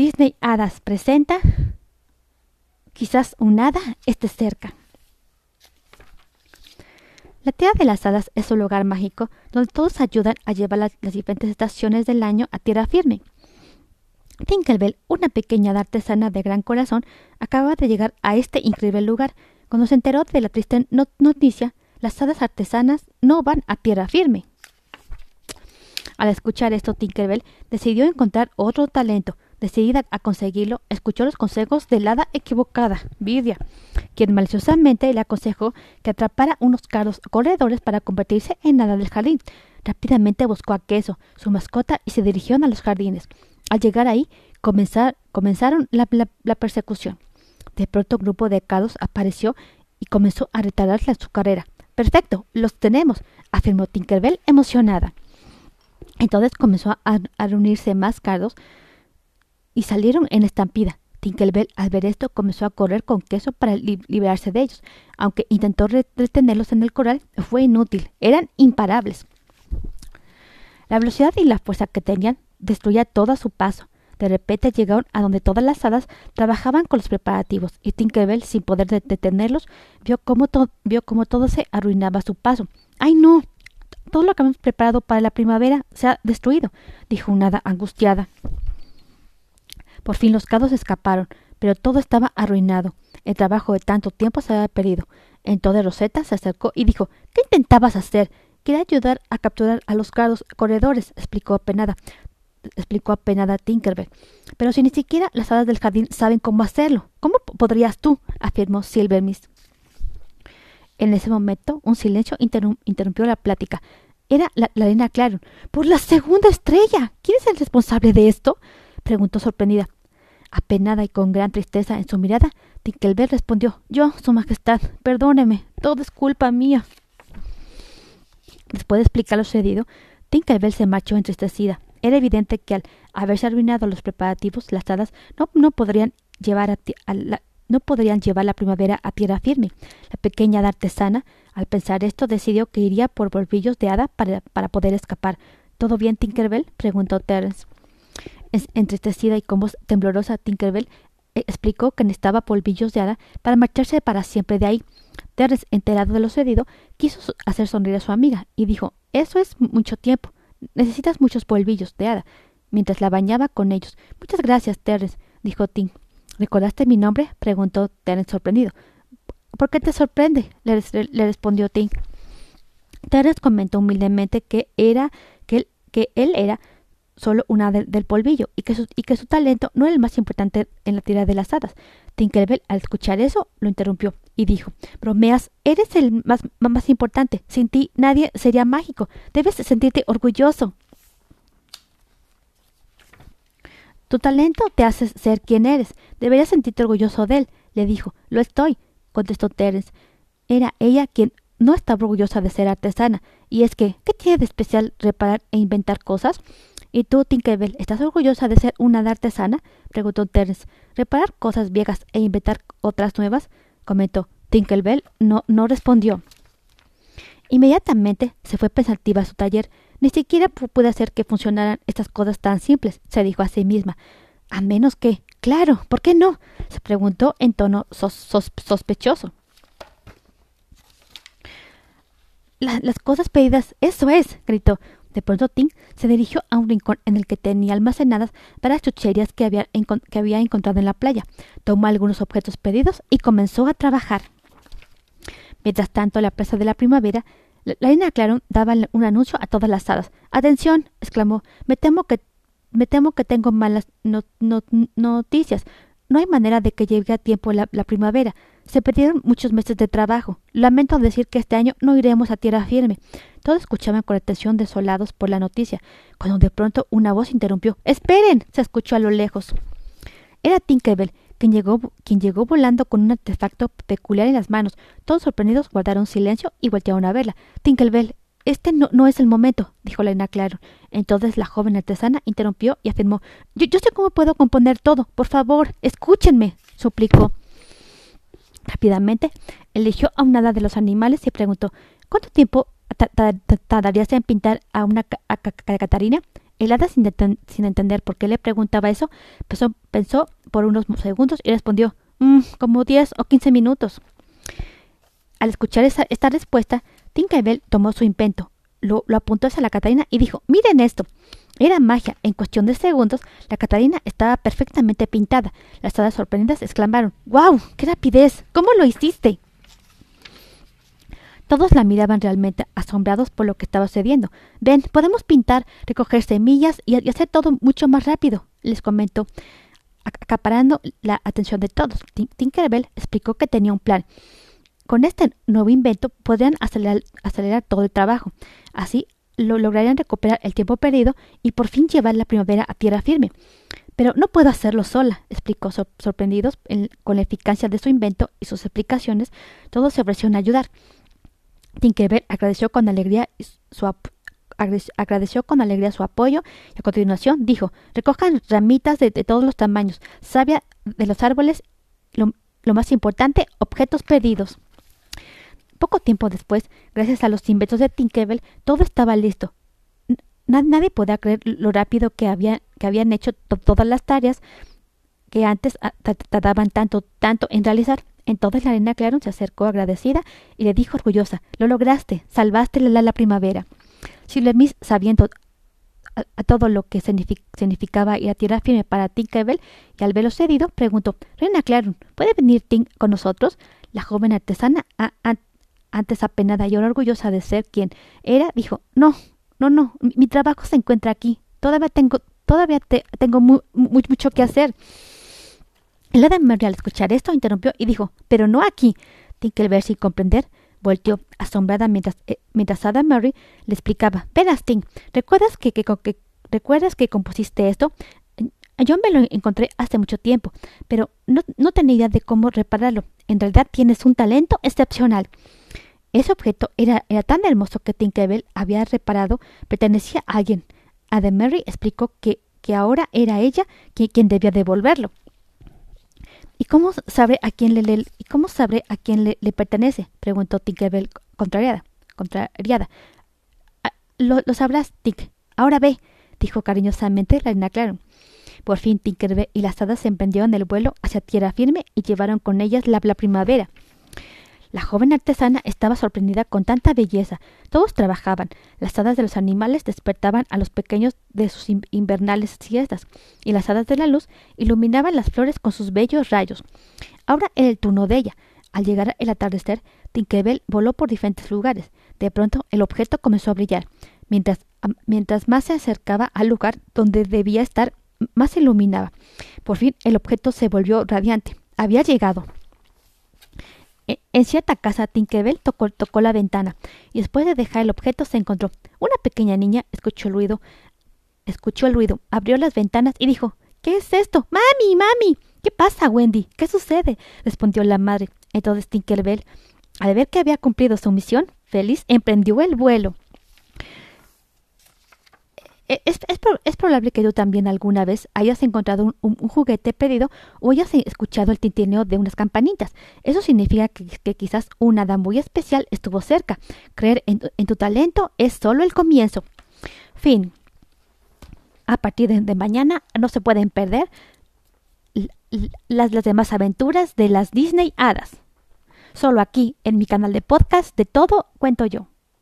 Disney Hadas presenta Quizás un hada esté cerca. La Tierra de las Hadas es un lugar mágico donde todos ayudan a llevar las, diferentes estaciones del año a tierra firme. Tinkerbell, una pequeña artesana de gran corazón, acababa de llegar a este increíble lugar. Cuando se enteró de la triste noticia, las hadas artesanas no van a tierra firme. Al escuchar esto, Tinkerbell decidió encontrar otro talento. Decidida a conseguirlo, escuchó los consejos de hada equivocada, Vidia, quien maliciosamente le aconsejó que atrapara unos caros corredores para convertirse en hada del jardín. Rápidamente buscó a Queso, su mascota, y se dirigieron a los jardines. Al llegar ahí, comenzaron la, persecución. De pronto un grupo de cados apareció y comenzó a retardarle su carrera. Perfecto, los tenemos, afirmó Tinkerbell emocionada. Entonces comenzó a, reunirse más cardos y salieron en estampida. Tinkerbell, al ver esto, comenzó a correr con queso para liberarse de ellos. Aunque intentó retenerlos en el corral, fue inútil. Eran imparables. La velocidad y la fuerza que tenían destruía todo su paso. De repente llegaron a donde todas las hadas trabajaban con los preparativos, y Tinkerbell, sin poder detenerlos, vio cómo, vio cómo todo se arruinaba a su paso. ¡Ay, no! Todo lo que hemos preparado para la primavera se ha destruido, dijo una hada angustiada. Por fin los cados escaparon, pero todo estaba arruinado. El trabajo de tanto tiempo se había perdido. Entonces Rosetta se acercó y dijo ¿Qué intentabas hacer? Quería ayudar a capturar a los cados corredores, explicó apenada. Explicó apenada Tinkerbell. Pero si ni siquiera las hadas del jardín saben cómo hacerlo, ¿cómo podrías tú? afirmó Silvermist. En ese momento, un silencio interrumpió la plática. Era la, reina Claron. ¡Por la segunda estrella! ¿Quién es el responsable de esto? Preguntó sorprendida. Apenada y con gran tristeza en su mirada, Tinkerbell respondió Yo, Su Majestad, perdóneme, todo es culpa mía. Después de explicar lo sucedido, Tinkerbell se marchó entristecida. Era evidente que al haberse arruinado los preparativos, las hadas no, no podrían llevar a, la, no podrían llevar la primavera a tierra firme. La pequeña artesana, al pensar esto, decidió que iría por polvillos de hada para, para poder escapar. ¿Todo bien, Tinkerbell? preguntó Terence. Entristecida y con voz temblorosa, Tinkerbell eh, explicó que necesitaba polvillos de hada para marcharse para siempre de ahí. Terence, enterado de lo sucedido, quiso hacer sonreír a su amiga y dijo Eso es mucho tiempo. Necesitas muchos polvillos de hada. Mientras la bañaba con ellos. Muchas gracias, Terence, dijo Tink. ¿Recordaste mi nombre? preguntó Terence sorprendido. ¿Por qué te sorprende? le, respondió Tink. Terence comentó humildemente que era que él era solo una del, polvillo y que, su, y que su talento no era el más importante en la tira de las hadas. Tinkerbell, al escuchar eso, lo interrumpió y dijo Bromeas, eres el más, más importante. Sin ti nadie sería mágico. Debes sentirte orgulloso. Tu talento te hace ser quien eres. Deberías sentirte orgulloso de él, le dijo. Lo estoy, contestó Terence. Era ella quien no estaba orgullosa de ser artesana. Y es que, ¿qué tiene de especial reparar e inventar cosas? ¿Y tú, Tinkerbell, estás orgullosa de ser una artesana? preguntó Terence. ¿Reparar cosas viejas e inventar otras nuevas? comentó. Tinkerbell no, no respondió. Inmediatamente se fue pensativa a su taller. Ni siquiera pude hacer que funcionaran estas cosas tan simples, se dijo a sí misma. A menos que. Claro, ¿por qué no? se preguntó en tono sospechoso. las cosas pedidas, eso es, gritó. De pronto Tim se dirigió a un rincón en el que tenía almacenadas varias chucherías que había, que había encontrado en la playa. Tomó algunos objetos pedidos y comenzó a trabajar. Mientras tanto, la presa de la primavera la reina Claron daba un anuncio a todas las hadas. ¡Atención! exclamó. Me temo que, me temo que tengo malas noticias. No hay manera de que llegue a tiempo la, primavera. Se perdieron muchos meses de trabajo. Lamento decir que este año no iremos a tierra firme. Todos escuchaban con atención desolados por la noticia, cuando de pronto una voz interrumpió. ¡Esperen! se escuchó a lo lejos. Era Tinkerbell, quien llegó, quien llegó volando con un artefacto peculiar en las manos. Todos sorprendidos guardaron silencio y voltearon a verla. Tinkerbell, este no, no, es el momento, dijo Lena Claro. Entonces la joven artesana interrumpió y afirmó yo, yo sé cómo puedo componer todo. Por favor, escúchenme, suplicó. Rápidamente eligió a una de los animales y preguntó ¿Cuánto tiempo tardarías en pintar a una Catarina? El hada, sin, entender por qué le preguntaba eso, pensó, pensó por unos segundos y respondió, mm, como diez o quince minutos. Al escuchar esta respuesta, Tinkerbell tomó su invento, lo, apuntó hacia la Catarina y dijo, miren esto. Era magia. En cuestión de segundos, la Catarina estaba perfectamente pintada. Las hadas sorprendidas exclamaron, ¡Guau! ¡Qué rapidez! ¿Cómo lo hiciste? Todos la miraban realmente asombrados por lo que estaba sucediendo. Ven, podemos pintar, recoger semillas y, hacer todo mucho más rápido, les comentó, acaparando la atención de todos. Tinkerbell explicó que tenía un plan. Con este nuevo invento podrían acelerar, acelerar todo el trabajo. Así lo lograrían recuperar el tiempo perdido y por fin llevar la primavera a tierra firme. Pero no puedo hacerlo sola, explicó sorprendidos con la eficacia de su invento y sus explicaciones. Todos se ofrecieron a ayudar. Tinkerbell agradeció con alegría su agradeció con alegría su apoyo y a continuación dijo recojan ramitas de, todos los tamaños, sabia de los árboles, lo, más importante, objetos perdidos. Poco tiempo después, gracias a los inventos de Tinkerbell, todo estaba listo. nadie podía creer lo rápido que, había, que habían hecho todas las tareas que antes ah, tardaban tanto, tanto en realizar. Entonces la reina Claron se acercó agradecida y le dijo orgullosa, lo lograste, salvaste la, la primavera. Miss, sabiendo a, todo lo que significaba ir a tierra firme para Tinkerbell y al verlo cedido, preguntó, Reina Claron, ¿puede venir Tink con nosotros? La joven artesana, antes apenada y ahora orgullosa de ser quien era, dijo, no, no, no, mi, trabajo se encuentra aquí. Todavía tengo, todavía tengo mucho que hacer. El hada Mary al escuchar esto interrumpió y dijo, pero no aquí. ver sin comprender, volteó asombrada mientras, eh, mientras Ada Mary le explicaba. Verás, Tink, ¿recuerdas que, que, ¿recuerdas que compusiste esto? Yo me lo encontré hace mucho tiempo, pero no, no tenía idea de cómo repararlo. En realidad tienes un talento excepcional. Ese objeto era, era tan hermoso que Tinkerbell había reparado pertenecía a alguien. Ada Mary explicó que, que ahora era ella quien debía devolverlo. ¿Y cómo sabré a quién le, ¿y cómo sabré a quién le, pertenece? preguntó Tinkerbell contrariada. contrariada. Ah, lo, sabrás, Tink. Ahora ve, dijo cariñosamente la reina Claro. Por fin Tinkerbell y las hadas se emprendieron el vuelo hacia tierra firme y llevaron con ellas la, la primavera. La joven artesana estaba sorprendida con tanta belleza. Todos trabajaban. Las hadas de los animales despertaban a los pequeños de sus invernales siestas, y las hadas de la luz iluminaban las flores con sus bellos rayos. Ahora era el turno de ella. Al llegar el atardecer, Tinkerbell voló por diferentes lugares. De pronto, el objeto comenzó a brillar. Mientras, mientras más se acercaba al lugar donde debía estar, más se iluminaba. Por fin, el objeto se volvió radiante. Había llegado. En cierta casa, Tinkerbell tocó, tocó la ventana y después de dejar el objeto se encontró. Una pequeña niña escuchó el ruido, escuchó el ruido, abrió las ventanas y dijo ¿Qué es esto? ¡Mami! ¡Mami! ¿Qué pasa, Wendy? ¿Qué sucede? respondió la madre. Entonces Tinkerbell, al ver que había cumplido su misión, feliz, emprendió el vuelo. E, es, es, probable que tú también alguna vez hayas encontrado un, juguete perdido o hayas escuchado el tintineo de unas campanitas. Eso significa que, quizás una hada muy especial estuvo cerca. Creer en, tu talento es solo el comienzo. Fin. A partir de, mañana no se pueden perder las, las demás aventuras de las Disney Hadas. Solo aquí, en mi canal de podcast, de todo cuento yo.